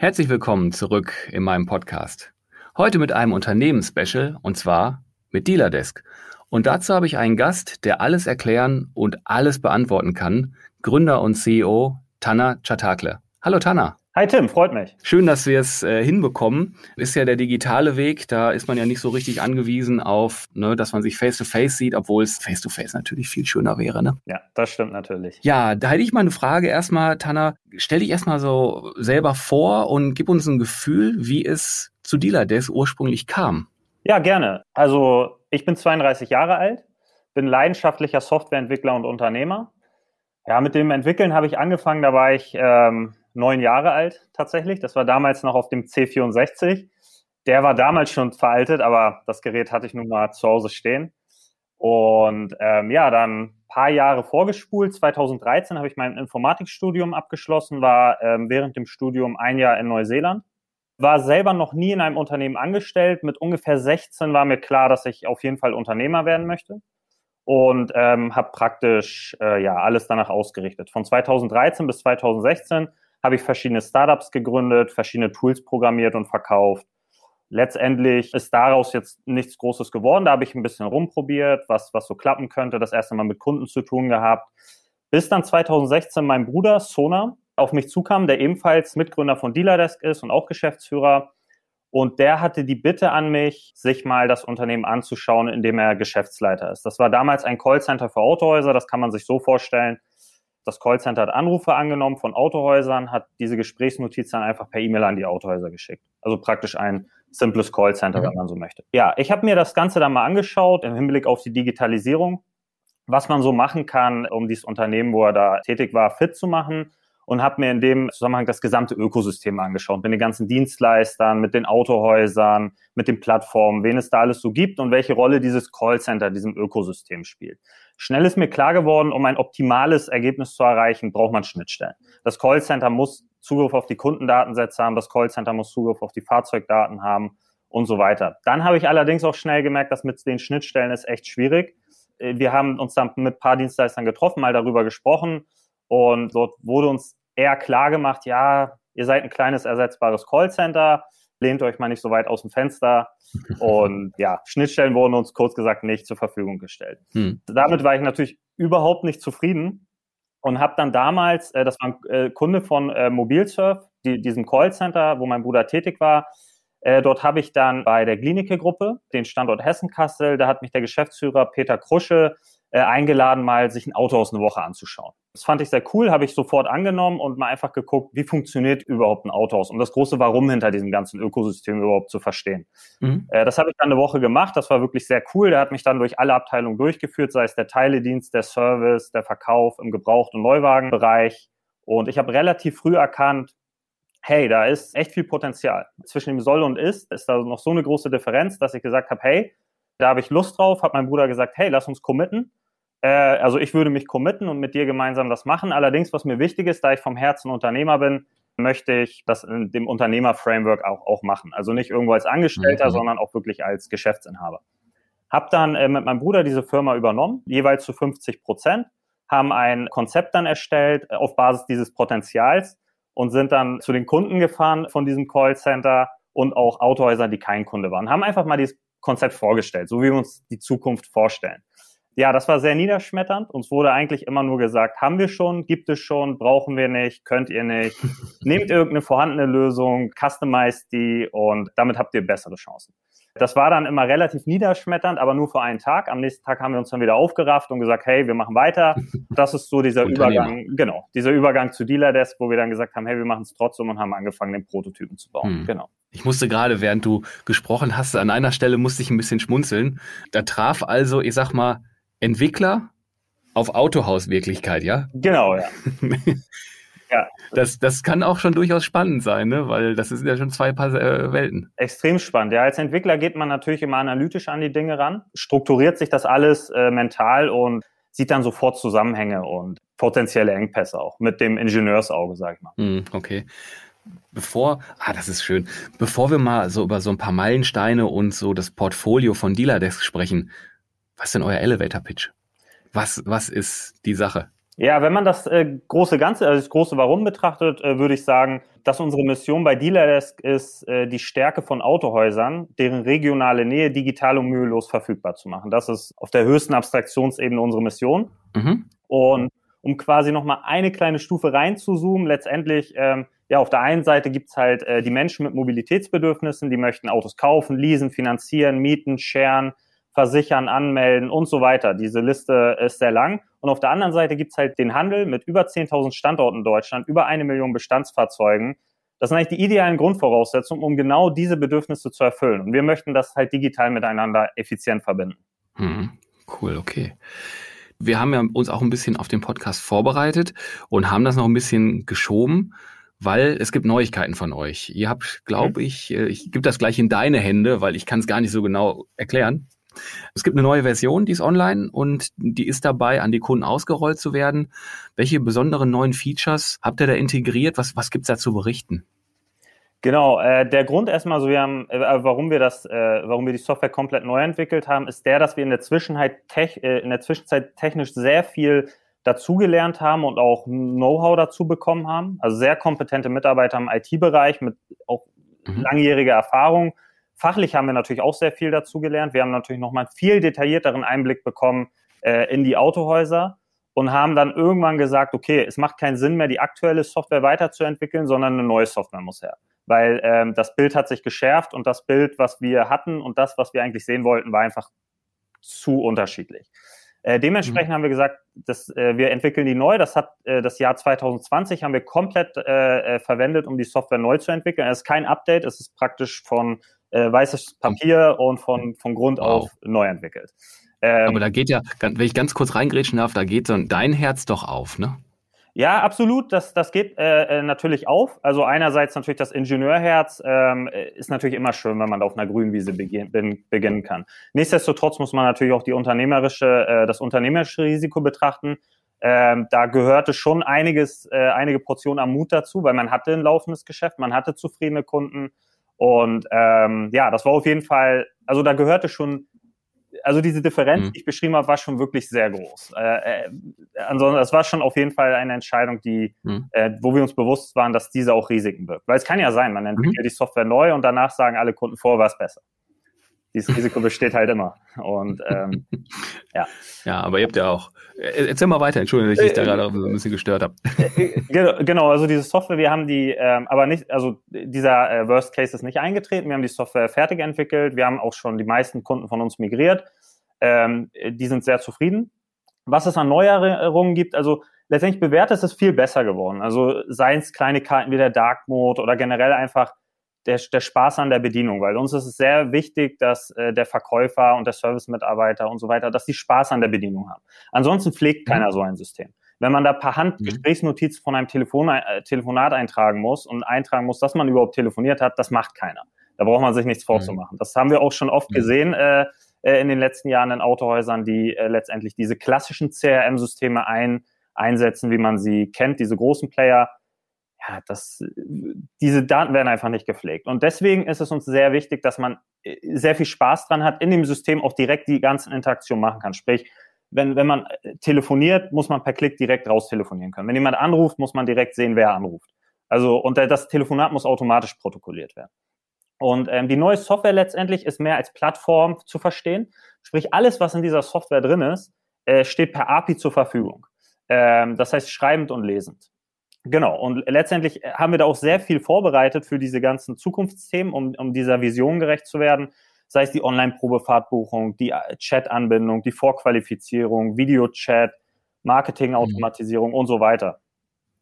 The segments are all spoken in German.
Herzlich willkommen zurück in meinem Podcast. Heute mit einem Unternehmensspecial und zwar mit Dealerdesk. Und dazu habe ich einen Gast, der alles erklären und alles beantworten kann. Gründer und CEO Tanner Chatakle. Hallo Tanner. Hi Tim, freut mich. Schön, dass wir es äh, hinbekommen. Ist ja der digitale Weg, da ist man ja nicht so richtig angewiesen auf, ne, dass man sich face-to-face -face sieht, obwohl es face-to-face natürlich viel schöner wäre. Ne? Ja, das stimmt natürlich. Ja, da hätte ich mal eine Frage erstmal, Tanner. Stell dich erstmal so selber vor und gib uns ein Gefühl, wie es zu Dealer Desk ursprünglich kam. Ja, gerne. Also ich bin 32 Jahre alt, bin leidenschaftlicher Softwareentwickler und Unternehmer. Ja, mit dem Entwickeln habe ich angefangen, da war ich ähm, neun Jahre alt tatsächlich. Das war damals noch auf dem C64. Der war damals schon veraltet, aber das Gerät hatte ich nun mal zu Hause stehen. Und ähm, ja, dann ein paar Jahre vorgespult. 2013 habe ich mein Informatikstudium abgeschlossen, war ähm, während dem Studium ein Jahr in Neuseeland. War selber noch nie in einem Unternehmen angestellt. Mit ungefähr 16 war mir klar, dass ich auf jeden Fall Unternehmer werden möchte und ähm, habe praktisch äh, ja alles danach ausgerichtet. Von 2013 bis 2016 habe ich verschiedene Startups gegründet, verschiedene Tools programmiert und verkauft. Letztendlich ist daraus jetzt nichts Großes geworden. Da habe ich ein bisschen rumprobiert, was, was so klappen könnte, das erste Mal mit Kunden zu tun gehabt. Bis dann 2016 mein Bruder Sona auf mich zukam, der ebenfalls Mitgründer von Dealerdesk ist und auch Geschäftsführer. Und der hatte die Bitte an mich, sich mal das Unternehmen anzuschauen, in dem er Geschäftsleiter ist. Das war damals ein Callcenter für Autohäuser. Das kann man sich so vorstellen. Das Callcenter hat Anrufe angenommen von Autohäusern, hat diese Gesprächsnotiz dann einfach per E-Mail an die Autohäuser geschickt. Also praktisch ein simples Callcenter, mhm. wenn man so möchte. Ja, ich habe mir das Ganze dann mal angeschaut im Hinblick auf die Digitalisierung, was man so machen kann, um dieses Unternehmen, wo er da tätig war, fit zu machen und habe mir in dem Zusammenhang das gesamte Ökosystem angeschaut, mit den ganzen Dienstleistern, mit den Autohäusern, mit den Plattformen, wen es da alles so gibt und welche Rolle dieses Callcenter diesem Ökosystem spielt. Schnell ist mir klar geworden, um ein optimales Ergebnis zu erreichen, braucht man Schnittstellen. Das Callcenter muss Zugriff auf die Kundendatensätze haben, das Callcenter muss Zugriff auf die Fahrzeugdaten haben und so weiter. Dann habe ich allerdings auch schnell gemerkt, dass mit den Schnittstellen ist echt schwierig. Wir haben uns dann mit ein paar Dienstleistern getroffen, mal darüber gesprochen und dort wurde uns eher klar gemacht, ja, ihr seid ein kleines ersetzbares Callcenter, lehnt euch mal nicht so weit aus dem Fenster. Und ja, Schnittstellen wurden uns kurz gesagt nicht zur Verfügung gestellt. Hm. Damit war ich natürlich überhaupt nicht zufrieden und habe dann damals, äh, das war ein äh, Kunde von äh, Mobilsurf, die, diesem Callcenter, wo mein Bruder tätig war, äh, dort habe ich dann bei der Klinike-Gruppe, den Standort Hessen-Kassel, da hat mich der Geschäftsführer Peter Krusche äh, eingeladen, mal sich ein Autohaus eine Woche anzuschauen. Das fand ich sehr cool, habe ich sofort angenommen und mal einfach geguckt, wie funktioniert überhaupt ein Autohaus und das große Warum hinter diesem ganzen Ökosystem überhaupt zu verstehen. Mhm. Äh, das habe ich dann eine Woche gemacht, das war wirklich sehr cool. Der hat mich dann durch alle Abteilungen durchgeführt, sei es der Teiledienst, der Service, der Verkauf im Gebraucht- und Neuwagenbereich. Und ich habe relativ früh erkannt, hey, da ist echt viel Potenzial. Zwischen dem Soll und Ist ist da noch so eine große Differenz, dass ich gesagt habe, hey, da habe ich Lust drauf, hat mein Bruder gesagt, hey, lass uns committen. Äh, also ich würde mich committen und mit dir gemeinsam das machen. Allerdings, was mir wichtig ist, da ich vom Herzen Unternehmer bin, möchte ich das in dem Unternehmer-Framework auch, auch machen. Also nicht irgendwo als Angestellter, mhm. sondern auch wirklich als Geschäftsinhaber. Hab dann äh, mit meinem Bruder diese Firma übernommen, jeweils zu 50 Prozent, haben ein Konzept dann erstellt äh, auf Basis dieses Potenzials und sind dann zu den Kunden gefahren von diesem Callcenter und auch Autohäusern, die kein Kunde waren. Haben einfach mal dieses Konzept vorgestellt, so wie wir uns die Zukunft vorstellen. Ja, das war sehr niederschmetternd. Uns wurde eigentlich immer nur gesagt, haben wir schon, gibt es schon, brauchen wir nicht, könnt ihr nicht. Nehmt irgendeine vorhandene Lösung, customize die und damit habt ihr bessere Chancen. Das war dann immer relativ niederschmetternd, aber nur für einen Tag. Am nächsten Tag haben wir uns dann wieder aufgerafft und gesagt, hey, wir machen weiter. Das ist so dieser Übergang, genau, dieser Übergang zu Dealer Desk, wo wir dann gesagt haben, hey, wir machen es trotzdem und haben angefangen, den Prototypen zu bauen. Hm. Genau. Ich musste gerade, während du gesprochen hast, an einer Stelle musste ich ein bisschen schmunzeln. Da traf also, ich sag mal, Entwickler auf Autohauswirklichkeit, ja? Genau, ja. Ja. Das, das kann auch schon durchaus spannend sein, ne? weil das sind ja schon zwei Paar äh, Welten. Extrem spannend. Ja, als Entwickler geht man natürlich immer analytisch an die Dinge ran, strukturiert sich das alles äh, mental und sieht dann sofort Zusammenhänge und potenzielle Engpässe auch mit dem Ingenieursauge, sag ich mal. Mm, okay. Bevor, ah, das ist schön. Bevor wir mal so über so ein paar Meilensteine und so das Portfolio von Dealerdesk sprechen, was ist denn euer Elevator Pitch? Was, was ist die Sache? Ja, wenn man das äh, große Ganze, also das große Warum betrachtet, äh, würde ich sagen, dass unsere Mission bei Dealerdesk ist, äh, die Stärke von Autohäusern, deren regionale Nähe digital und mühelos verfügbar zu machen. Das ist auf der höchsten Abstraktionsebene unsere Mission. Mhm. Und um quasi nochmal eine kleine Stufe reinzuzoomen, letztendlich, ähm, ja, auf der einen Seite gibt's halt äh, die Menschen mit Mobilitätsbedürfnissen, die möchten Autos kaufen, leasen, finanzieren, mieten, sharen, versichern, anmelden und so weiter. Diese Liste ist sehr lang. Und auf der anderen Seite gibt's halt den Handel mit über 10.000 Standorten in Deutschland, über eine Million Bestandsfahrzeugen. Das sind eigentlich die idealen Grundvoraussetzungen, um genau diese Bedürfnisse zu erfüllen. Und wir möchten das halt digital miteinander effizient verbinden. Hm, cool, okay. Wir haben ja uns auch ein bisschen auf den Podcast vorbereitet und haben das noch ein bisschen geschoben, weil es gibt Neuigkeiten von euch. Ihr habt, glaube mhm. ich, äh, ich gebe das gleich in deine Hände, weil ich kann es gar nicht so genau erklären. Es gibt eine neue Version, die ist online und die ist dabei, an die Kunden ausgerollt zu werden. Welche besonderen neuen Features habt ihr da integriert? Was, was gibt's da zu berichten? Genau, äh, der Grund erstmal, so wir haben, äh, warum wir das, äh, warum wir die Software komplett neu entwickelt haben, ist der, dass wir in der Zwischenzeit, tech, äh, in der Zwischenzeit technisch sehr viel dazugelernt haben und auch Know-how dazu bekommen haben. Also sehr kompetente Mitarbeiter im IT-Bereich mit auch mhm. langjähriger Erfahrung Fachlich haben wir natürlich auch sehr viel dazu gelernt. Wir haben natürlich nochmal einen viel detaillierteren Einblick bekommen äh, in die Autohäuser und haben dann irgendwann gesagt, okay, es macht keinen Sinn mehr, die aktuelle Software weiterzuentwickeln, sondern eine neue Software muss her. Weil ähm, das Bild hat sich geschärft und das Bild, was wir hatten und das, was wir eigentlich sehen wollten, war einfach zu unterschiedlich. Äh, dementsprechend mhm. haben wir gesagt, dass, äh, wir entwickeln die neu. Das hat äh, das Jahr 2020 haben wir komplett äh, äh, verwendet, um die Software neu zu entwickeln. Es ist kein Update, es ist praktisch von äh, weißes Papier und von, von Grund wow. auf neu entwickelt. Ähm, Aber da geht ja, wenn ich ganz kurz reingrätschen darf, da geht so dein Herz doch auf, ne? Ja, absolut. Das, das geht äh, äh, natürlich auf. Also einerseits natürlich das Ingenieurherz ähm, ist natürlich immer schön, wenn man auf einer grünen Wiese beginn, beginnen kann. Nichtsdestotrotz muss man natürlich auch die unternehmerische, äh, das unternehmerische Risiko betrachten. Ähm, da gehörte schon einiges, äh, einige Portionen am Mut dazu, weil man hatte ein laufendes Geschäft, man hatte zufriedene Kunden, und ähm, ja, das war auf jeden Fall, also da gehörte schon, also diese Differenz, mhm. die ich beschrieben habe, war schon wirklich sehr groß. Äh, äh, ansonsten, das war schon auf jeden Fall eine Entscheidung, die, mhm. äh, wo wir uns bewusst waren, dass diese auch Risiken birgt. Weil es kann ja sein, man entwickelt mhm. die Software neu und danach sagen alle Kunden vor, was besser dieses Risiko besteht halt immer. Und ähm, ja. Ja, aber ihr habt ja auch. Äh, erzähl mal weiter, Entschuldigung, dass ich dich da gerade so ein bisschen gestört habe. Äh, genau, also diese Software, wir haben die, ähm, aber nicht, also dieser äh, Worst Case ist nicht eingetreten. Wir haben die Software fertig entwickelt. Wir haben auch schon die meisten Kunden von uns migriert. Ähm, die sind sehr zufrieden. Was es an Neuerungen gibt, also letztendlich bewährt ist es viel besser geworden. Also seien es Kleinigkeiten wie der Dark Mode oder generell einfach der, der Spaß an der Bedienung, weil uns ist es sehr wichtig, dass äh, der Verkäufer und der Servicemitarbeiter und so weiter, dass die Spaß an der Bedienung haben. Ansonsten pflegt mhm. keiner so ein System. Wenn man da per Hand mhm. Gesprächsnotizen von einem Telefon, äh, Telefonat eintragen muss und eintragen muss, dass man überhaupt telefoniert hat, das macht keiner. Da braucht man sich nichts mhm. vorzumachen. Das haben wir auch schon oft gesehen äh, äh, in den letzten Jahren in Autohäusern, die äh, letztendlich diese klassischen CRM-Systeme ein, einsetzen, wie man sie kennt, diese großen Player ja, das, diese Daten werden einfach nicht gepflegt. Und deswegen ist es uns sehr wichtig, dass man äh, sehr viel Spaß dran hat, in dem System auch direkt die ganzen Interaktionen machen kann. Sprich, wenn, wenn man äh, telefoniert, muss man per Klick direkt raus telefonieren können. Wenn jemand anruft, muss man direkt sehen, wer anruft. Also, und das Telefonat muss automatisch protokolliert werden. Und ähm, die neue Software letztendlich ist mehr als Plattform zu verstehen. Sprich, alles, was in dieser Software drin ist, äh, steht per API zur Verfügung. Ähm, das heißt, schreibend und lesend. Genau, und letztendlich haben wir da auch sehr viel vorbereitet für diese ganzen Zukunftsthemen, um, um dieser Vision gerecht zu werden. Sei es die Online-Probefahrtbuchung, die äh, Chat-Anbindung, die Vorqualifizierung, Videochat, Marketing-Automatisierung mhm. und so weiter.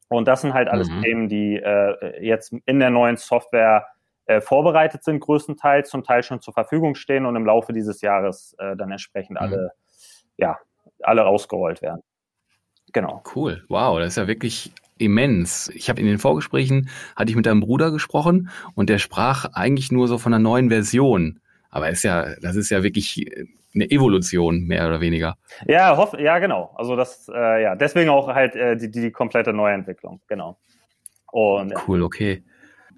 Und das sind halt alles mhm. Themen, die äh, jetzt in der neuen Software äh, vorbereitet sind, größtenteils, zum Teil schon zur Verfügung stehen und im Laufe dieses Jahres äh, dann entsprechend mhm. alle, ja, alle rausgerollt werden. Genau. Cool. Wow, das ist ja wirklich immens. Ich habe in den Vorgesprächen, hatte ich mit deinem Bruder gesprochen und der sprach eigentlich nur so von einer neuen Version. Aber ist ja, das ist ja wirklich eine Evolution, mehr oder weniger. Ja, hoff, ja, genau. Also das, äh, ja, deswegen auch halt äh, die, die komplette Neuentwicklung, genau. Und, cool, okay.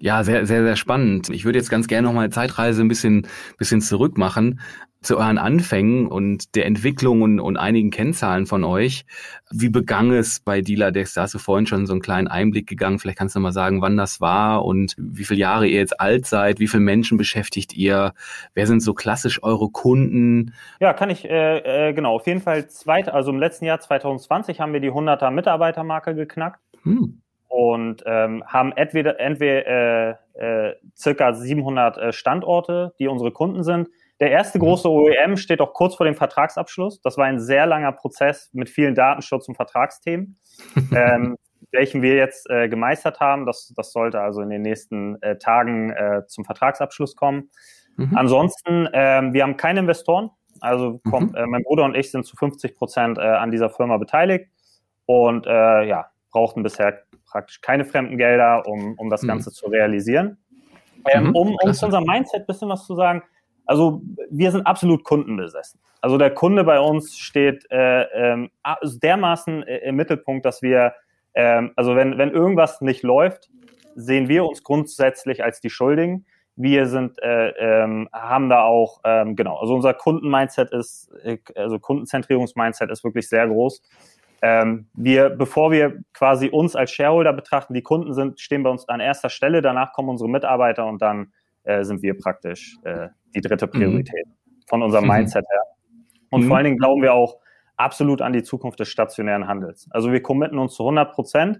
Ja, sehr, sehr, sehr spannend. Ich würde jetzt ganz gerne nochmal Zeitreise ein bisschen, bisschen zurück machen zu euren Anfängen und der Entwicklung und, und einigen Kennzahlen von euch. Wie begann es bei Dealerdex? Da hast du vorhin schon so einen kleinen Einblick gegangen. Vielleicht kannst du mal sagen, wann das war und wie viele Jahre ihr jetzt alt seid, wie viele Menschen beschäftigt ihr, wer sind so klassisch eure Kunden? Ja, kann ich, äh, äh, genau, auf jeden Fall zweit, also im letzten Jahr 2020 haben wir die 100er Mitarbeitermarke geknackt. Hm und ähm, haben entweder, entweder äh, äh, circa 700 äh, Standorte, die unsere Kunden sind. Der erste mhm. große OEM steht auch kurz vor dem Vertragsabschluss. Das war ein sehr langer Prozess mit vielen Datenschutz- und Vertragsthemen, ähm, welchen wir jetzt äh, gemeistert haben. Das, das sollte also in den nächsten äh, Tagen äh, zum Vertragsabschluss kommen. Mhm. Ansonsten, ähm, wir haben keine Investoren. Also kommt, mhm. äh, mein Bruder und ich sind zu 50 Prozent äh, an dieser Firma beteiligt und äh, ja, brauchten bisher praktisch keine fremden Gelder, um, um das mhm. Ganze zu realisieren. Ähm, mhm, um, um zu unserem Mindset ein bisschen was zu sagen, also wir sind absolut kundenbesessen. Also der Kunde bei uns steht äh, ähm, dermaßen äh, im Mittelpunkt, dass wir, ähm, also wenn, wenn irgendwas nicht läuft, sehen wir uns grundsätzlich als die Schuldigen. Wir sind, äh, ähm, haben da auch, ähm, genau, also unser Kundenmindset ist, äh, also Kundenzentrierungsmindset ist wirklich sehr groß. Ähm, wir, bevor wir quasi uns als Shareholder betrachten, die Kunden sind, stehen bei uns an erster Stelle, danach kommen unsere Mitarbeiter und dann äh, sind wir praktisch äh, die dritte mhm. Priorität mhm. von unserem mhm. Mindset her. Und mhm. vor allen Dingen glauben wir auch absolut an die Zukunft des stationären Handels. Also wir committen uns zu 100 Prozent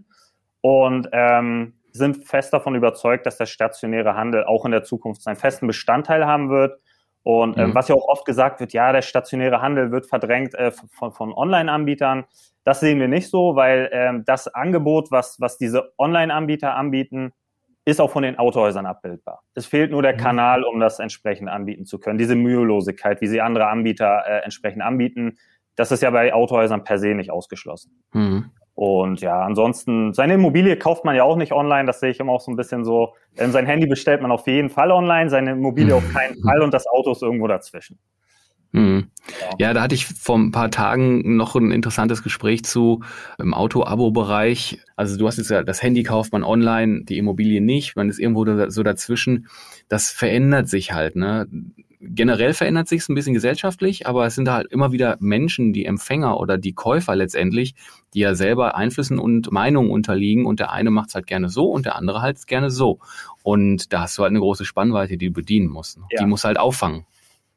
und ähm, sind fest davon überzeugt, dass der stationäre Handel auch in der Zukunft seinen festen Bestandteil haben wird. Und äh, mhm. was ja auch oft gesagt wird, ja, der stationäre Handel wird verdrängt äh, von, von Online-Anbietern. Das sehen wir nicht so, weil ähm, das Angebot, was, was diese Online-Anbieter anbieten, ist auch von den Autohäusern abbildbar. Es fehlt nur der mhm. Kanal, um das entsprechend anbieten zu können. Diese Mühelosigkeit, wie sie andere Anbieter äh, entsprechend anbieten, das ist ja bei Autohäusern per se nicht ausgeschlossen. Mhm. Und ja, ansonsten, seine Immobilie kauft man ja auch nicht online, das sehe ich immer auch so ein bisschen so. Ähm, sein Handy bestellt man auf jeden Fall online, seine Immobilie auf keinen Fall und das Auto ist irgendwo dazwischen. Mhm. Ja, da hatte ich vor ein paar Tagen noch ein interessantes Gespräch zu im Auto-Abo-Bereich. Also du hast jetzt ja, das Handy kauft man online, die Immobilie nicht, man ist irgendwo so dazwischen. Das verändert sich halt, ne? Generell verändert sich es ein bisschen gesellschaftlich, aber es sind halt immer wieder Menschen, die Empfänger oder die Käufer letztendlich, die ja selber Einflüssen und Meinungen unterliegen und der eine macht es halt gerne so und der andere halt gerne so. Und da hast du halt eine große Spannweite, die du bedienen musst. Ne? Ja. Die muss halt auffangen.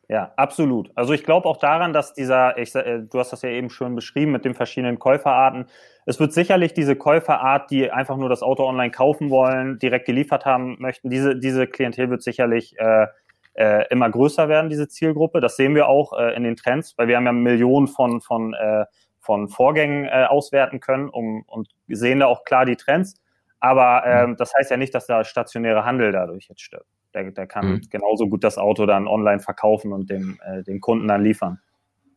Ja, absolut. Also ich glaube auch daran, dass dieser, ich, äh, du hast das ja eben schön beschrieben mit den verschiedenen Käuferarten. Es wird sicherlich diese Käuferart, die einfach nur das Auto online kaufen wollen, direkt geliefert haben möchten, diese, diese Klientel wird sicherlich äh, äh, immer größer werden, diese Zielgruppe. Das sehen wir auch äh, in den Trends, weil wir haben ja Millionen von, von, äh, von Vorgängen äh, auswerten können um, und sehen da auch klar die Trends. Aber äh, das heißt ja nicht, dass der stationäre Handel dadurch jetzt stirbt. Der, der kann mhm. genauso gut das Auto dann online verkaufen und dem, äh, dem Kunden dann liefern.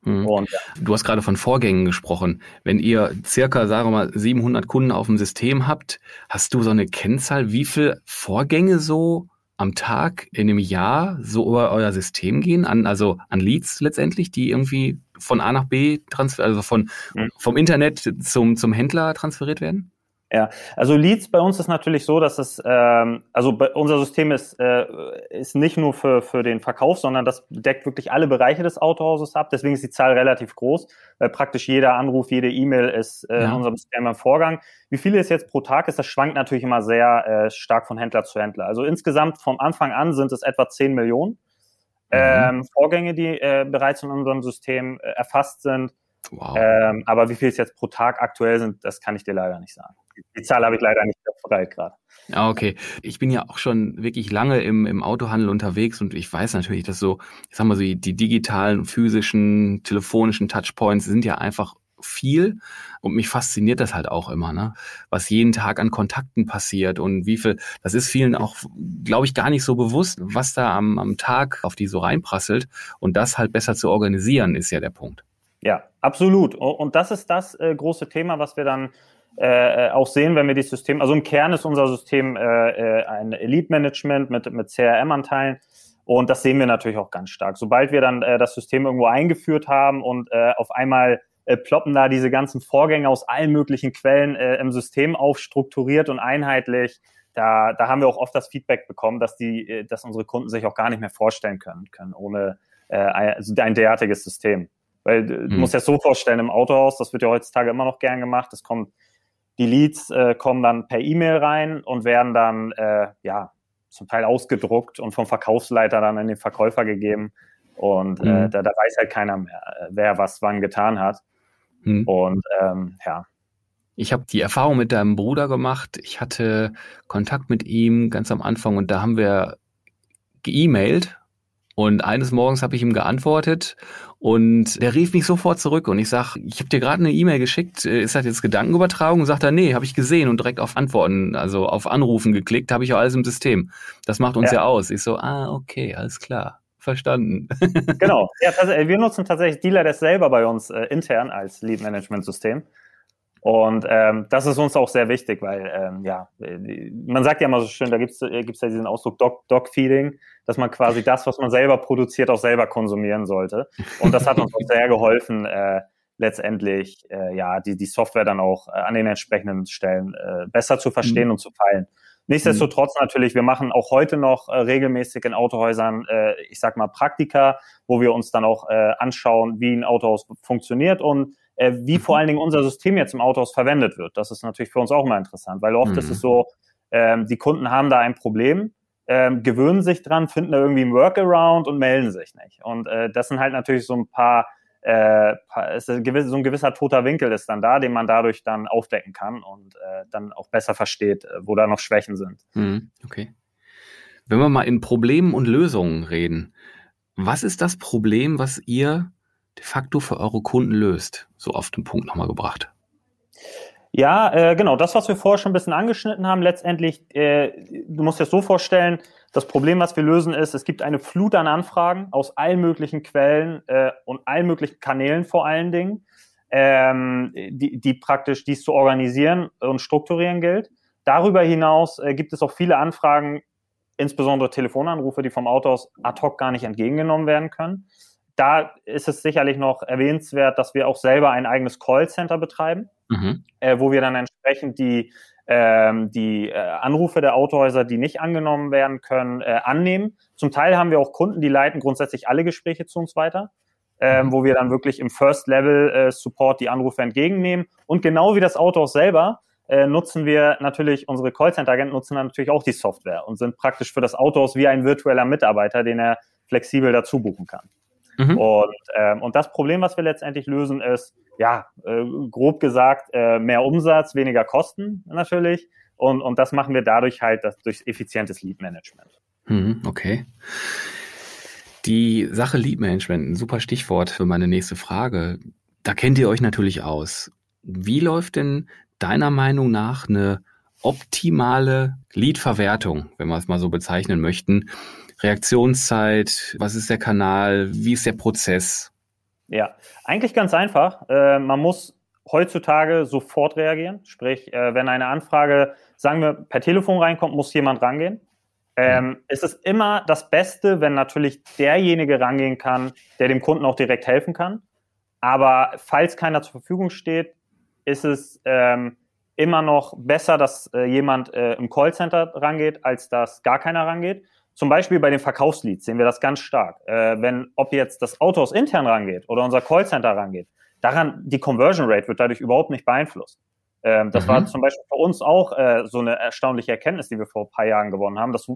Mhm. Und, ja. Du hast gerade von Vorgängen gesprochen. Wenn ihr circa, sagen wir mal, 700 Kunden auf dem System habt, hast du so eine Kennzahl, wie viele Vorgänge so am Tag in einem Jahr so über euer System gehen, an, also an Leads letztendlich, die irgendwie von A nach B transfer, also von, mhm. vom Internet zum, zum Händler transferiert werden? Ja, also Leads bei uns ist natürlich so, dass es, ähm, also bei, unser System ist, äh, ist nicht nur für, für den Verkauf, sondern das deckt wirklich alle Bereiche des Autohauses ab. Deswegen ist die Zahl relativ groß, weil praktisch jeder Anruf, jede E-Mail ist äh, ja. in unserem System im Vorgang. Wie viele es jetzt pro Tag ist, das schwankt natürlich immer sehr äh, stark von Händler zu Händler. Also insgesamt vom Anfang an sind es etwa 10 Millionen mhm. ähm, Vorgänge, die äh, bereits in unserem System äh, erfasst sind. Wow. Ähm, aber wie viel es jetzt pro Tag aktuell sind, das kann ich dir leider nicht sagen. Die Zahl habe ich leider nicht bereit gerade. Ja, okay. Ich bin ja auch schon wirklich lange im, im Autohandel unterwegs und ich weiß natürlich, dass so, ich sag mal so, die digitalen, physischen, telefonischen Touchpoints sind ja einfach viel und mich fasziniert das halt auch immer, ne? Was jeden Tag an Kontakten passiert und wie viel, das ist vielen auch, glaube ich, gar nicht so bewusst, was da am, am Tag auf die so reinprasselt und das halt besser zu organisieren, ist ja der Punkt. Ja, absolut. Und das ist das äh, große Thema, was wir dann äh, auch sehen, wenn wir das System, also im Kern ist unser System äh, äh ein Elite-Management mit, mit CRM-Anteilen. Und das sehen wir natürlich auch ganz stark. Sobald wir dann äh, das System irgendwo eingeführt haben und äh, auf einmal äh, ploppen da diese ganzen Vorgänge aus allen möglichen Quellen äh, im System auf, strukturiert und einheitlich, da, da haben wir auch oft das Feedback bekommen, dass die, äh, dass unsere Kunden sich auch gar nicht mehr vorstellen können, können ohne äh, ein, also ein derartiges System. Weil du hm. musst dir das so vorstellen, im Autohaus, das wird ja heutzutage immer noch gern gemacht, es kommt, die Leads äh, kommen dann per E-Mail rein und werden dann äh, ja zum Teil ausgedruckt und vom Verkaufsleiter dann an den Verkäufer gegeben. Und mhm. äh, da, da weiß halt keiner mehr, äh, wer was wann getan hat. Mhm. Und ähm, ja. Ich habe die Erfahrung mit deinem Bruder gemacht. Ich hatte Kontakt mit ihm ganz am Anfang und da haben wir geemailt und eines Morgens habe ich ihm geantwortet und der rief mich sofort zurück und ich sag, ich habe dir gerade eine E-Mail geschickt, äh, ist das jetzt Gedankenübertragung? Und sagt er, nee, habe ich gesehen und direkt auf Antworten, also auf Anrufen geklickt, habe ich auch alles im System. Das macht uns ja. ja aus. Ich so, ah, okay, alles klar. Verstanden. genau. Ja, wir nutzen tatsächlich Dealer das selber bei uns äh, intern als Lead Management System. Und ähm, das ist uns auch sehr wichtig, weil ähm, ja, man sagt ja immer so schön, da gibt es äh, gibt's ja diesen Ausdruck Dog, Dog Feeding, dass man quasi das, was man selber produziert, auch selber konsumieren sollte. Und das hat uns auch sehr geholfen, äh, letztendlich äh, ja die, die Software dann auch äh, an den entsprechenden Stellen äh, besser zu verstehen mhm. und zu feilen. Nichtsdestotrotz natürlich, wir machen auch heute noch äh, regelmäßig in Autohäusern, äh, ich sag mal, Praktika, wo wir uns dann auch äh, anschauen, wie ein Autohaus funktioniert und äh, wie vor mhm. allen Dingen unser System jetzt im Autohaus verwendet wird. Das ist natürlich für uns auch mal interessant, weil oft mhm. ist es mhm. so, ähm, die Kunden haben da ein Problem, ähm, gewöhnen sich dran, finden da irgendwie ein Workaround und melden sich nicht. Und äh, das sind halt natürlich so ein paar, äh, ist ein gewiss, so ein gewisser toter Winkel ist dann da, den man dadurch dann aufdecken kann und äh, dann auch besser versteht, äh, wo da noch Schwächen sind. Mhm. Okay. Wenn wir mal in Problemen und Lösungen reden, was ist das Problem, was ihr de facto für eure Kunden löst? So auf den Punkt nochmal gebracht. Ja, äh, genau, das, was wir vorher schon ein bisschen angeschnitten haben, letztendlich, äh, du musst dir das so vorstellen, das Problem, was wir lösen, ist, es gibt eine Flut an Anfragen aus allen möglichen Quellen äh, und allen möglichen Kanälen vor allen Dingen, ähm, die, die praktisch dies zu organisieren und strukturieren gilt. Darüber hinaus äh, gibt es auch viele Anfragen, insbesondere Telefonanrufe, die vom Auto aus ad hoc gar nicht entgegengenommen werden können da ist es sicherlich noch erwähnenswert, dass wir auch selber ein eigenes Callcenter betreiben, mhm. äh, wo wir dann entsprechend die, ähm, die äh, Anrufe der Autohäuser, die nicht angenommen werden können, äh, annehmen. Zum Teil haben wir auch Kunden, die leiten grundsätzlich alle Gespräche zu uns weiter. Ähm, mhm. wo wir dann wirklich im First Level äh, Support die Anrufe entgegennehmen. Und genau wie das Autohaus selber äh, nutzen wir natürlich, unsere Callcenter-Agenten nutzen dann natürlich auch die Software und sind praktisch für das Autohaus wie ein virtueller Mitarbeiter, den er flexibel dazu buchen kann. Mhm. Und, ähm, und das Problem, was wir letztendlich lösen, ist, ja, äh, grob gesagt, äh, mehr Umsatz, weniger Kosten natürlich. Und, und das machen wir dadurch halt das, durch effizientes Lead Management. Mhm, okay. Die Sache Lead Management, ein super Stichwort für meine nächste Frage. Da kennt ihr euch natürlich aus. Wie läuft denn deiner Meinung nach eine optimale Lead-Verwertung, wenn wir es mal so bezeichnen möchten? Reaktionszeit? Was ist der Kanal? Wie ist der Prozess? Ja, eigentlich ganz einfach. Äh, man muss heutzutage sofort reagieren. Sprich, äh, wenn eine Anfrage, sagen wir, per Telefon reinkommt, muss jemand rangehen. Ähm, mhm. Es ist immer das Beste, wenn natürlich derjenige rangehen kann, der dem Kunden auch direkt helfen kann. Aber falls keiner zur Verfügung steht, ist es ähm, immer noch besser, dass äh, jemand äh, im Callcenter rangeht, als dass gar keiner rangeht. Zum Beispiel bei den Verkaufsleads sehen wir das ganz stark. Äh, wenn, ob jetzt das Autohaus intern rangeht oder unser Callcenter rangeht, daran, die Conversion Rate wird dadurch überhaupt nicht beeinflusst. Ähm, das mhm. war zum Beispiel für uns auch äh, so eine erstaunliche Erkenntnis, die wir vor ein paar Jahren gewonnen haben. Das,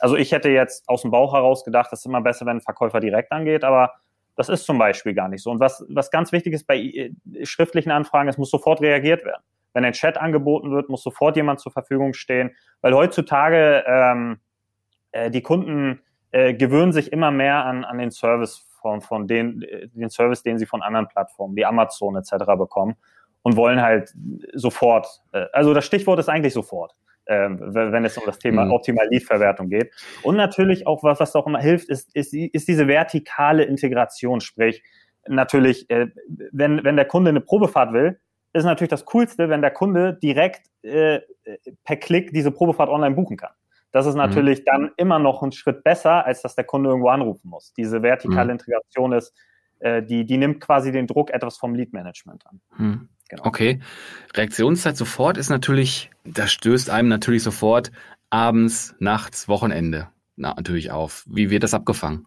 also ich hätte jetzt aus dem Bauch heraus gedacht, das ist immer besser, wenn ein Verkäufer direkt angeht, aber das ist zum Beispiel gar nicht so. Und was, was ganz wichtig ist bei äh, schriftlichen Anfragen, es muss sofort reagiert werden. Wenn ein Chat angeboten wird, muss sofort jemand zur Verfügung stehen, weil heutzutage ähm, äh, die Kunden äh, gewöhnen sich immer mehr an, an den Service von, von den, den Service, den sie von anderen Plattformen wie Amazon etc. bekommen und wollen halt sofort, äh, also das Stichwort ist eigentlich sofort, äh, wenn es um das Thema mhm. Optimal Lead-Verwertung geht. Und natürlich auch, was, was auch immer hilft, ist, ist, ist diese vertikale Integration, sprich, natürlich, äh, wenn, wenn der Kunde eine Probefahrt will, ist natürlich das Coolste, wenn der Kunde direkt äh, per Klick diese Probefahrt online buchen kann. Das ist mhm. natürlich mhm. dann immer noch ein Schritt besser, als dass der Kunde irgendwo anrufen muss. Diese vertikale mhm. Integration ist, äh, die, die nimmt quasi den Druck etwas vom Lead-Management an. Mhm. Genau. Okay. Reaktionszeit sofort ist natürlich, das stößt einem natürlich sofort abends, nachts, Wochenende na, natürlich auf. Wie wird das abgefangen?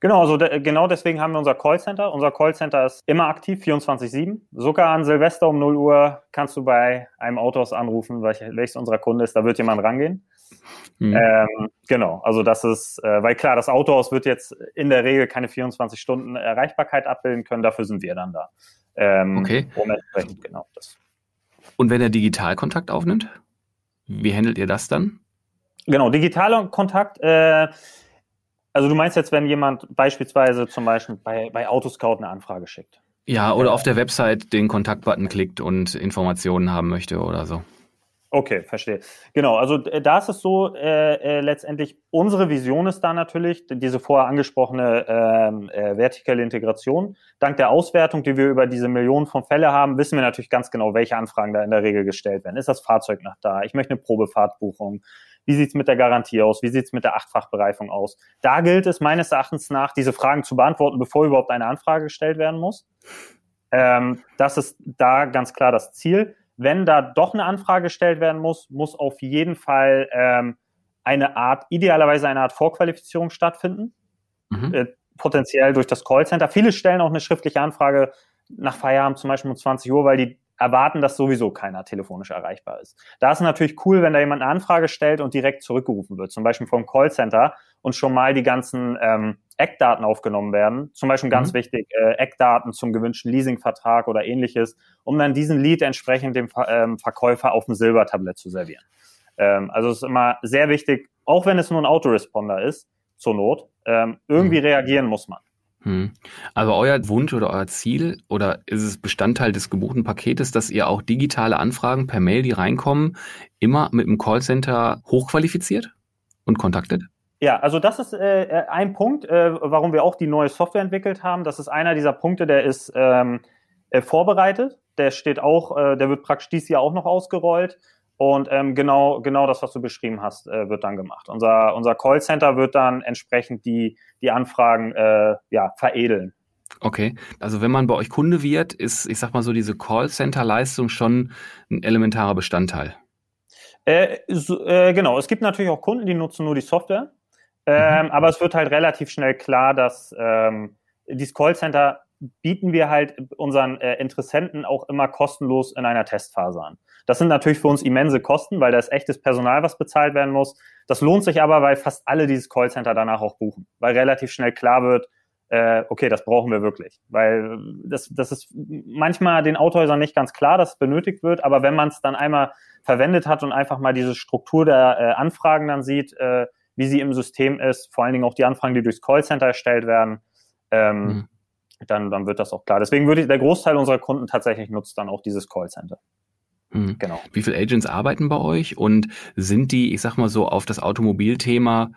Genau, also de genau deswegen haben wir unser Callcenter. Unser Callcenter ist immer aktiv, 24-7. Sogar an Silvester um 0 Uhr kannst du bei einem Autohaus anrufen, welch, welches unserer Kunde ist, da wird jemand rangehen. Mhm. Ähm, genau, also das ist, äh, weil klar, das Autohaus wird jetzt in der Regel keine 24 Stunden Erreichbarkeit abbilden können, dafür sind wir dann da. Ähm, okay. entsprechend, genau. Das. Und wenn er Digitalkontakt aufnimmt, wie handelt ihr das dann? Genau, digitaler Kontakt, äh, also du meinst jetzt, wenn jemand beispielsweise zum Beispiel bei, bei Autoscout eine Anfrage schickt. Ja, oder auf der Website den Kontaktbutton klickt und Informationen haben möchte oder so. Okay, verstehe. Genau, also äh, da ist es so, äh, äh, letztendlich unsere Vision ist da natürlich diese vorher angesprochene ähm, äh, vertikale Integration. Dank der Auswertung, die wir über diese Millionen von Fälle haben, wissen wir natürlich ganz genau, welche Anfragen da in der Regel gestellt werden. Ist das Fahrzeug noch da? Ich möchte eine Probefahrtbuchung. Wie sieht's mit der Garantie aus? Wie sieht's mit der Achtfachbereifung aus? Da gilt es meines Erachtens nach, diese Fragen zu beantworten, bevor überhaupt eine Anfrage gestellt werden muss. Ähm, das ist da ganz klar das Ziel. Wenn da doch eine Anfrage gestellt werden muss, muss auf jeden Fall ähm, eine Art, idealerweise eine Art Vorqualifizierung stattfinden. Mhm. Äh, potenziell durch das Callcenter. Viele stellen auch eine schriftliche Anfrage nach Feierabend, zum Beispiel um 20 Uhr, weil die erwarten, dass sowieso keiner telefonisch erreichbar ist. Da ist natürlich cool, wenn da jemand eine Anfrage stellt und direkt zurückgerufen wird, zum Beispiel vom Callcenter und schon mal die ganzen ähm, Eckdaten aufgenommen werden. Zum Beispiel ganz mhm. wichtig, äh, Eckdaten zum gewünschten Leasingvertrag oder ähnliches, um dann diesen Lead entsprechend dem ähm, Verkäufer auf dem Silbertablett zu servieren. Ähm, also es ist immer sehr wichtig, auch wenn es nur ein Autoresponder ist, zur Not, ähm, irgendwie mhm. reagieren muss man. Hm. Aber euer Wunsch oder euer Ziel oder ist es Bestandteil des gebuchten Paketes, dass ihr auch digitale Anfragen per Mail, die reinkommen, immer mit dem Callcenter hochqualifiziert und kontaktet? Ja, also das ist äh, äh, ein Punkt, äh, warum wir auch die neue Software entwickelt haben. Das ist einer dieser Punkte, der ist ähm, äh, vorbereitet. Der steht auch, äh, der wird praktisch dieses Jahr auch noch ausgerollt. Und ähm, genau, genau das, was du beschrieben hast, äh, wird dann gemacht. Unser, unser Callcenter wird dann entsprechend die, die Anfragen äh, ja, veredeln. Okay, also wenn man bei euch Kunde wird, ist, ich sag mal so, diese Callcenter-Leistung schon ein elementarer Bestandteil. Äh, so, äh, genau, es gibt natürlich auch Kunden, die nutzen nur die Software. Ähm, mhm. Aber es wird halt relativ schnell klar, dass ähm, dieses Callcenter bieten wir halt unseren äh, Interessenten auch immer kostenlos in einer Testphase an. Das sind natürlich für uns immense Kosten, weil da ist echtes Personal, was bezahlt werden muss. Das lohnt sich aber, weil fast alle dieses Callcenter danach auch buchen, weil relativ schnell klar wird, äh, okay, das brauchen wir wirklich. Weil das, das ist manchmal den Autohäusern nicht ganz klar, dass es benötigt wird, aber wenn man es dann einmal verwendet hat und einfach mal diese Struktur der äh, Anfragen dann sieht, äh, wie sie im System ist, vor allen Dingen auch die Anfragen, die durchs Callcenter erstellt werden, ähm, mhm. dann, dann wird das auch klar. Deswegen würde ich, der Großteil unserer Kunden tatsächlich nutzt dann auch dieses Callcenter. Mhm. Genau. Wie viele Agents arbeiten bei euch und sind die, ich sag mal so, auf das Automobilthema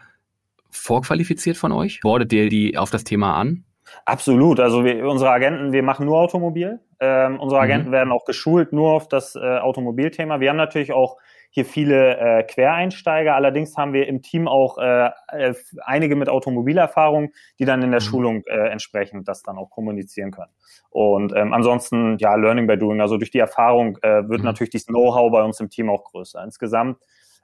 vorqualifiziert von euch? Bordet ihr die auf das Thema an? Absolut. Also wir, unsere Agenten, wir machen nur Automobil. Ähm, unsere mhm. Agenten mhm. werden auch geschult nur auf das äh, Automobilthema. Wir haben natürlich auch hier viele äh, Quereinsteiger. Allerdings haben wir im Team auch äh, äh, einige mit Automobilerfahrung, die dann in der mhm. Schulung äh, entsprechend das dann auch kommunizieren können. Und ähm, ansonsten, ja, Learning by Doing. Also durch die Erfahrung äh, wird mhm. natürlich dieses Know-how bei uns im Team auch größer. Insgesamt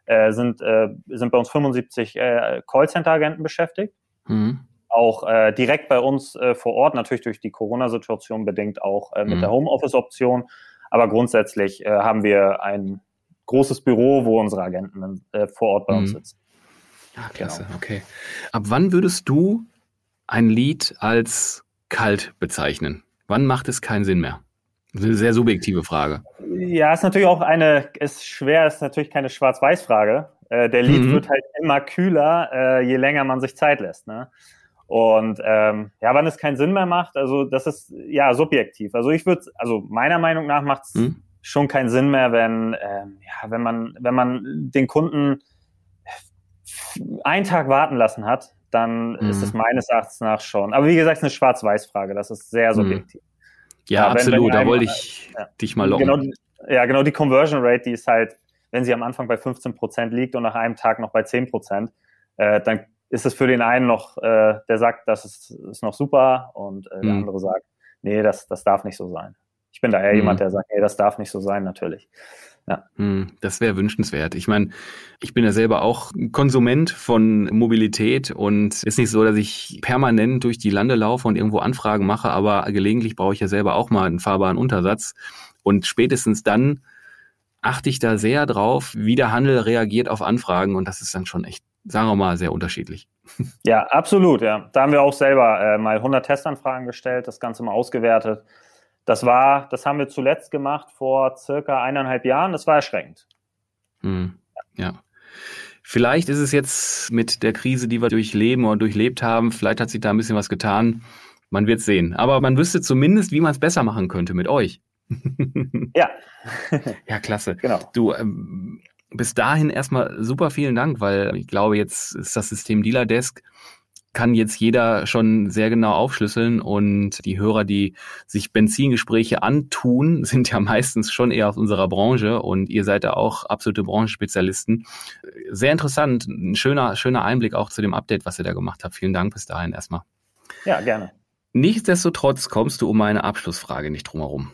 äh, sind, äh, sind bei uns 75 äh, Callcenter-Agenten beschäftigt. Mhm. Auch äh, direkt bei uns äh, vor Ort, natürlich durch die Corona-Situation bedingt auch äh, mit mhm. der Homeoffice-Option. Aber grundsätzlich äh, haben wir ein großes Büro, wo unsere Agenten äh, vor Ort bei mhm. uns sitzen. Ah, klasse, genau. okay. Ab wann würdest du ein Lied als kalt bezeichnen? Wann macht es keinen Sinn mehr? Das ist eine sehr subjektive Frage. Ja, ist natürlich auch eine, ist schwer, ist natürlich keine Schwarz-Weiß-Frage. Äh, der Lied mhm. wird halt immer kühler, äh, je länger man sich Zeit lässt. Ne? Und ähm, ja, wann es keinen Sinn mehr macht, also das ist ja subjektiv. Also ich würde, also meiner Meinung nach macht es mhm schon keinen Sinn mehr, wenn, ähm, ja, wenn man, wenn man den Kunden einen Tag warten lassen hat, dann mhm. ist es meines Erachtens nach schon. Aber wie gesagt, es ist eine Schwarz-Weiß-Frage. Das ist sehr mhm. subjektiv. Ja, ja absolut. Wenn, wenn da wollte ich ja, dich mal locken. Genau, ja, genau. Die Conversion Rate, die ist halt, wenn sie am Anfang bei 15 Prozent liegt und nach einem Tag noch bei 10 Prozent, äh, dann ist es für den einen noch, äh, der sagt, das ist, ist noch super und äh, der mhm. andere sagt, nee, das, das darf nicht so sein. Ich bin da eher mhm. jemand, der sagt, nee, das darf nicht so sein, natürlich. Ja. Hm, das wäre wünschenswert. Ich meine, ich bin ja selber auch Konsument von Mobilität und ist nicht so, dass ich permanent durch die Lande laufe und irgendwo Anfragen mache, aber gelegentlich brauche ich ja selber auch mal einen fahrbaren Untersatz. Und spätestens dann achte ich da sehr drauf, wie der Handel reagiert auf Anfragen und das ist dann schon echt, sagen wir mal, sehr unterschiedlich. Ja, absolut, ja. Da haben wir auch selber äh, mal 100 Testanfragen gestellt, das Ganze mal ausgewertet das war, das haben wir zuletzt gemacht vor circa eineinhalb Jahren. Das war erschreckend. Hm. Ja. Vielleicht ist es jetzt mit der Krise, die wir durchleben und durchlebt haben, vielleicht hat sich da ein bisschen was getan. Man wird sehen. Aber man wüsste zumindest, wie man es besser machen könnte mit euch. ja. ja, klasse. Genau. Du, ähm, bis dahin erstmal super vielen Dank, weil ich glaube, jetzt ist das System Dealer Desk kann jetzt jeder schon sehr genau aufschlüsseln und die Hörer, die sich Benzingespräche antun, sind ja meistens schon eher aus unserer Branche und ihr seid da auch absolute Branchenspezialisten. Sehr interessant, ein schöner, schöner Einblick auch zu dem Update, was ihr da gemacht habt. Vielen Dank bis dahin erstmal. Ja, gerne. Nichtsdestotrotz kommst du um meine Abschlussfrage nicht drumherum.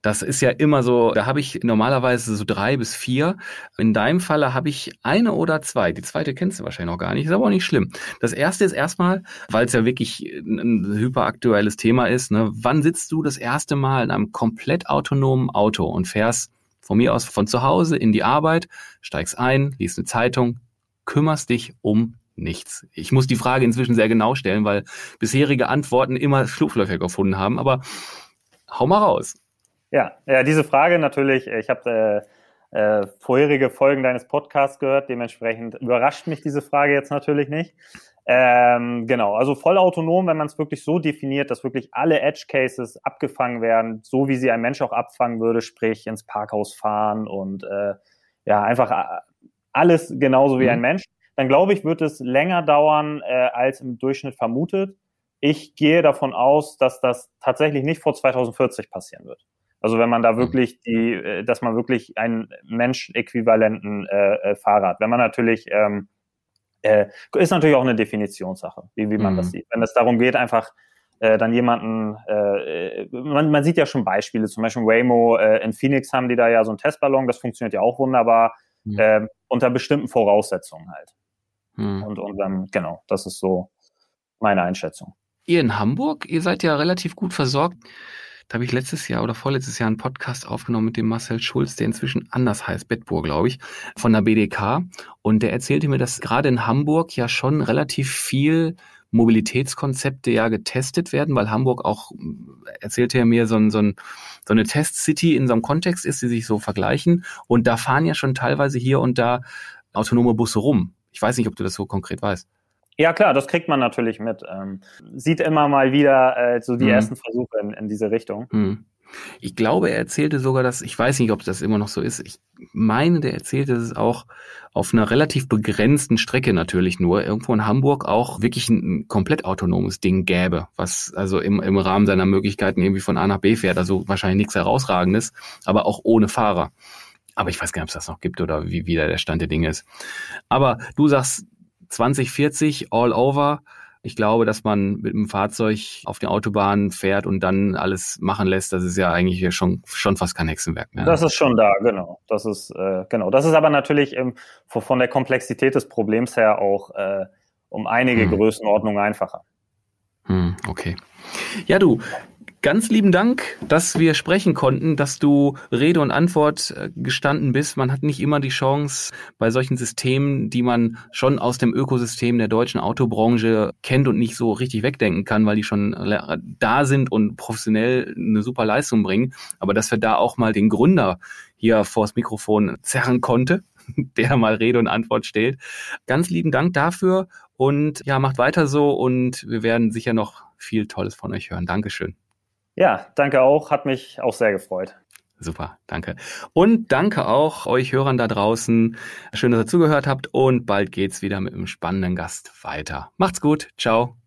Das ist ja immer so, da habe ich normalerweise so drei bis vier. In deinem Falle habe ich eine oder zwei. Die zweite kennst du wahrscheinlich noch gar nicht, ist aber auch nicht schlimm. Das erste ist erstmal, weil es ja wirklich ein hyperaktuelles Thema ist, ne, wann sitzt du das erste Mal in einem komplett autonomen Auto und fährst von mir aus von zu Hause in die Arbeit, steigst ein, liest eine Zeitung, kümmerst dich um nichts. Ich muss die Frage inzwischen sehr genau stellen, weil bisherige Antworten immer Schlupflöcher gefunden haben, aber hau mal raus. Ja, ja, diese Frage natürlich, ich habe äh, äh, vorherige Folgen deines Podcasts gehört, dementsprechend überrascht mich diese Frage jetzt natürlich nicht. Ähm, genau, also voll autonom, wenn man es wirklich so definiert, dass wirklich alle Edge Cases abgefangen werden, so wie sie ein Mensch auch abfangen würde, sprich ins Parkhaus fahren und äh, ja, einfach äh, alles genauso wie mhm. ein Mensch, dann glaube ich, wird es länger dauern, äh, als im Durchschnitt vermutet. Ich gehe davon aus, dass das tatsächlich nicht vor 2040 passieren wird. Also wenn man da mhm. wirklich die, äh, dass man wirklich einen menschäquivalenten äh, äh, Fahrrad, wenn man natürlich ähm, äh, ist natürlich auch eine Definitionssache, wie, wie man mhm. das sieht. Wenn es darum geht, einfach äh, dann jemanden, äh, man, man sieht ja schon Beispiele, zum Beispiel Waymo äh, in Phoenix haben die da ja so einen Testballon, das funktioniert ja auch wunderbar, mhm. äh, unter bestimmten Voraussetzungen halt. Mhm. Und, und dann, genau, das ist so meine Einschätzung. Ihr in Hamburg, ihr seid ja relativ gut versorgt. Da habe ich letztes Jahr oder vorletztes Jahr einen Podcast aufgenommen mit dem Marcel Schulz, der inzwischen anders heißt, Bettburg, glaube ich, von der BDK. Und der erzählte mir, dass gerade in Hamburg ja schon relativ viel Mobilitätskonzepte ja getestet werden, weil Hamburg auch, erzählte er mir, so, ein, so, ein, so eine Test-City in so einem Kontext ist, die sich so vergleichen. Und da fahren ja schon teilweise hier und da autonome Busse rum. Ich weiß nicht, ob du das so konkret weißt. Ja, klar, das kriegt man natürlich mit. Ähm, sieht immer mal wieder äh, so die mhm. ersten Versuche in, in diese Richtung. Mhm. Ich glaube, er erzählte sogar, dass, ich weiß nicht, ob das immer noch so ist. Ich meine, der erzählte es auch auf einer relativ begrenzten Strecke natürlich nur, irgendwo in Hamburg auch wirklich ein komplett autonomes Ding gäbe, was also im, im Rahmen seiner Möglichkeiten irgendwie von A nach B fährt. Also wahrscheinlich nichts Herausragendes, aber auch ohne Fahrer. Aber ich weiß gar nicht, ob es das noch gibt oder wie wieder der Stand der Dinge ist. Aber du sagst, 2040 all over. Ich glaube, dass man mit einem Fahrzeug auf der Autobahn fährt und dann alles machen lässt, das ist ja eigentlich schon, schon fast kein Hexenwerk mehr. Das ist schon da, genau. Das ist, äh, genau. Das ist aber natürlich ähm, von der Komplexität des Problems her auch äh, um einige hm. Größenordnungen einfacher. Hm, okay. Ja, du, Ganz lieben Dank, dass wir sprechen konnten, dass du Rede und Antwort äh, gestanden bist. Man hat nicht immer die Chance bei solchen Systemen, die man schon aus dem Ökosystem der deutschen Autobranche kennt und nicht so richtig wegdenken kann, weil die schon da sind und professionell eine super Leistung bringen. Aber dass wir da auch mal den Gründer hier vors Mikrofon zerren konnte, der mal Rede und Antwort stellt. Ganz lieben Dank dafür und ja, macht weiter so und wir werden sicher noch viel Tolles von euch hören. Dankeschön. Ja, danke auch. Hat mich auch sehr gefreut. Super, danke. Und danke auch euch Hörern da draußen. Schön, dass ihr zugehört habt und bald geht's wieder mit einem spannenden Gast weiter. Macht's gut. Ciao.